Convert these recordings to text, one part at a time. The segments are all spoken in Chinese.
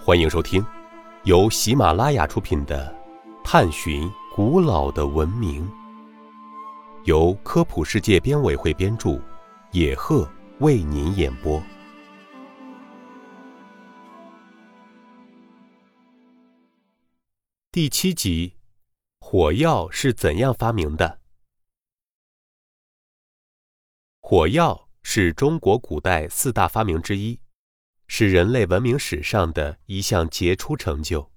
欢迎收听由喜马拉雅出品的《探寻古老的文明》，由科普世界编委会编著，野鹤为您演播。第七集：火药是怎样发明的？火药是中国古代四大发明之一。是人类文明史上的一项杰出成就。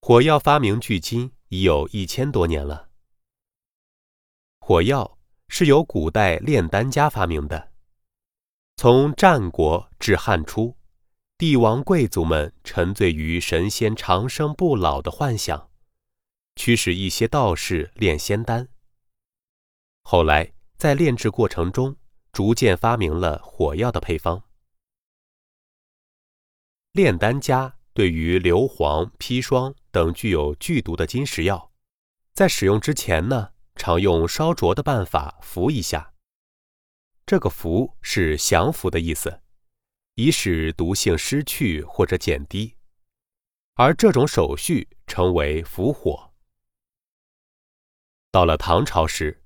火药发明距今已有一千多年了。火药是由古代炼丹家发明的。从战国至汉初，帝王贵族们沉醉于神仙长生不老的幻想，驱使一些道士炼仙丹。后来在炼制过程中，逐渐发明了火药的配方。炼丹家对于硫磺、砒霜等具有剧毒的金石药，在使用之前呢，常用烧灼的办法服一下。这个“服”是降服的意思，以使毒性失去或者减低。而这种手续称为伏火。到了唐朝时，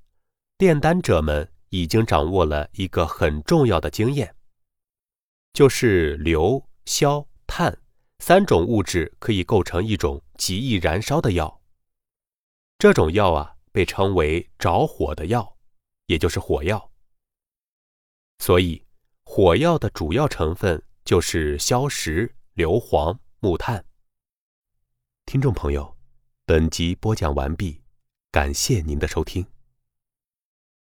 炼丹者们已经掌握了一个很重要的经验，就是硫、硝。碳三种物质可以构成一种极易燃烧的药。这种药啊，被称为着火的药，也就是火药。所以，火药的主要成分就是硝石、硫磺、木炭。听众朋友，本集播讲完毕，感谢您的收听。